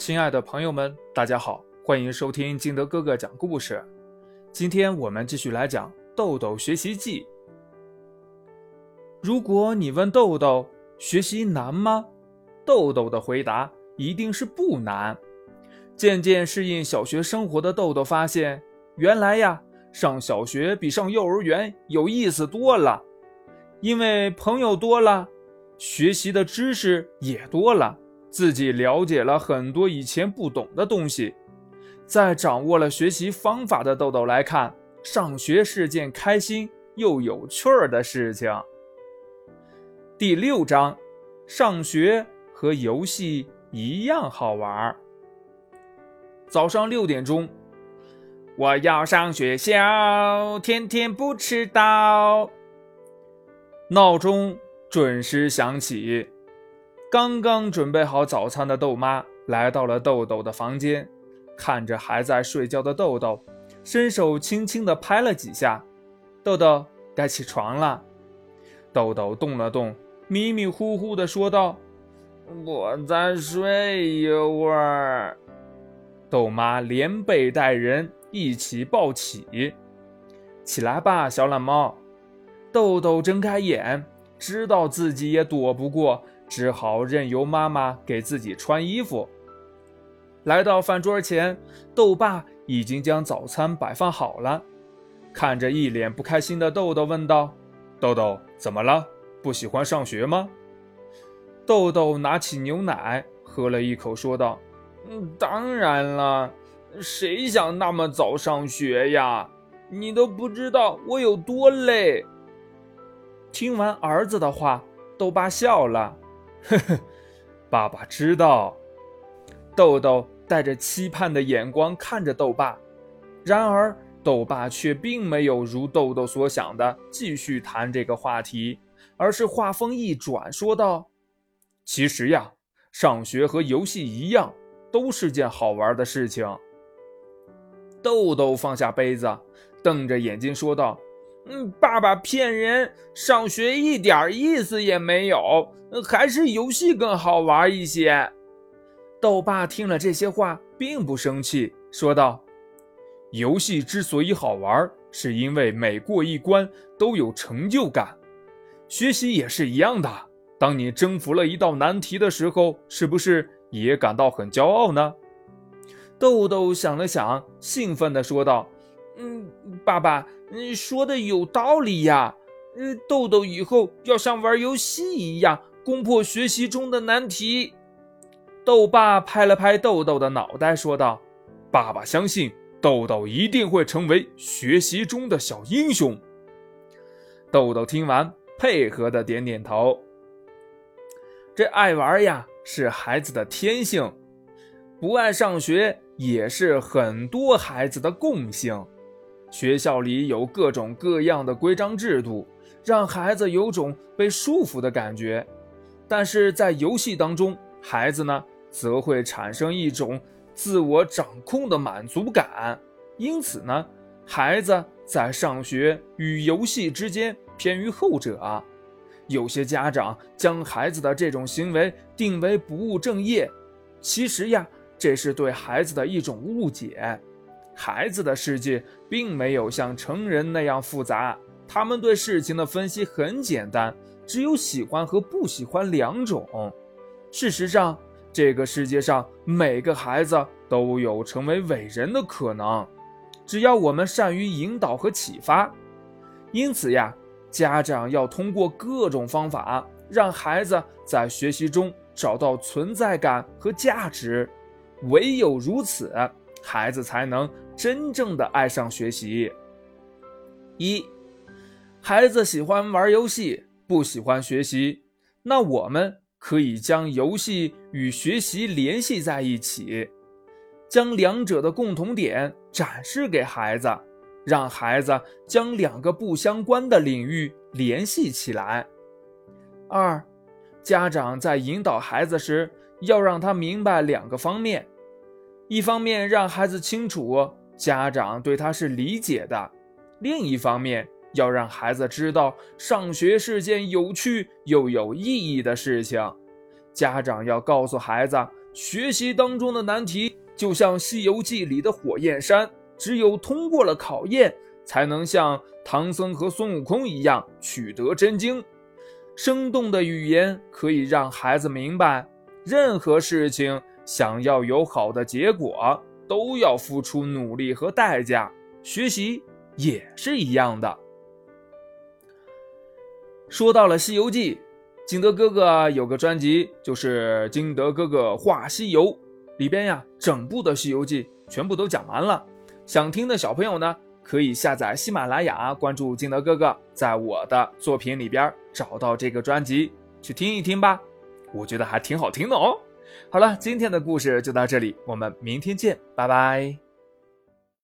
亲爱的朋友们，大家好，欢迎收听金德哥哥讲故事。今天我们继续来讲《豆豆学习记》。如果你问豆豆学习难吗？豆豆的回答一定是不难。渐渐适应小学生活的豆豆发现，原来呀，上小学比上幼儿园有意思多了，因为朋友多了，学习的知识也多了。自己了解了很多以前不懂的东西，在掌握了学习方法的豆豆来看，上学是件开心又有趣儿的事情。第六章，上学和游戏一样好玩。早上六点钟，我要上学校，天天不迟到。闹钟准时响起。刚刚准备好早餐的豆妈来到了豆豆的房间，看着还在睡觉的豆豆，伸手轻轻地拍了几下。豆豆该起床了。豆豆动了动，迷迷糊糊地说道：“我再睡一会儿。”豆妈连背带人一起抱起，起来吧，小懒猫。豆豆睁开眼，知道自己也躲不过。只好任由妈妈给自己穿衣服。来到饭桌前，豆爸已经将早餐摆放好了。看着一脸不开心的豆豆，问道：“豆豆，怎么了？不喜欢上学吗？”豆豆拿起牛奶喝了一口，说道：“嗯，当然了，谁想那么早上学呀？你都不知道我有多累。”听完儿子的话，豆爸笑了。呵呵，爸爸知道。豆豆带着期盼的眼光看着豆爸，然而豆爸却并没有如豆豆所想的继续谈这个话题，而是话锋一转，说道：“其实呀，上学和游戏一样，都是件好玩的事情。”豆豆放下杯子，瞪着眼睛说道。嗯，爸爸骗人，上学一点意思也没有，还是游戏更好玩一些。豆爸听了这些话，并不生气，说道：“游戏之所以好玩，是因为每过一关都有成就感。学习也是一样的，当你征服了一道难题的时候，是不是也感到很骄傲呢？”豆豆想了想，兴奋地说道。嗯，爸爸，你说的有道理呀。嗯，豆豆以后要像玩游戏一样攻破学习中的难题。豆爸拍了拍豆豆的脑袋，说道：“爸爸相信豆豆一定会成为学习中的小英雄。”豆豆听完，配合的点点头。这爱玩呀，是孩子的天性；不爱上学，也是很多孩子的共性。学校里有各种各样的规章制度，让孩子有种被束缚的感觉；但是在游戏当中，孩子呢则会产生一种自我掌控的满足感。因此呢，孩子在上学与游戏之间偏于后者。有些家长将孩子的这种行为定为不务正业，其实呀，这是对孩子的一种误解。孩子的世界并没有像成人那样复杂，他们对事情的分析很简单，只有喜欢和不喜欢两种。事实上，这个世界上每个孩子都有成为伟人的可能，只要我们善于引导和启发。因此呀，家长要通过各种方法，让孩子在学习中找到存在感和价值，唯有如此。孩子才能真正的爱上学习。一，孩子喜欢玩游戏，不喜欢学习，那我们可以将游戏与学习联系在一起，将两者的共同点展示给孩子，让孩子将两个不相关的领域联系起来。二，家长在引导孩子时，要让他明白两个方面。一方面让孩子清楚家长对他是理解的，另一方面要让孩子知道上学是件有趣又有意义的事情。家长要告诉孩子，学习当中的难题就像《西游记》里的火焰山，只有通过了考验，才能像唐僧和孙悟空一样取得真经。生动的语言可以让孩子明白，任何事情想要有好的结果，都要付出努力和代价。学习也是一样的。说到了《西游记》，金德哥哥有个专辑，就是《金德哥哥画西游》，里边呀，整部的《西游记》全部都讲完了。想听的小朋友呢，可以下载喜马拉雅，关注金德哥哥，在我的作品里边找到这个专辑去听一听吧，我觉得还挺好听的哦。好了，今天的故事就到这里，我们明天见，拜拜。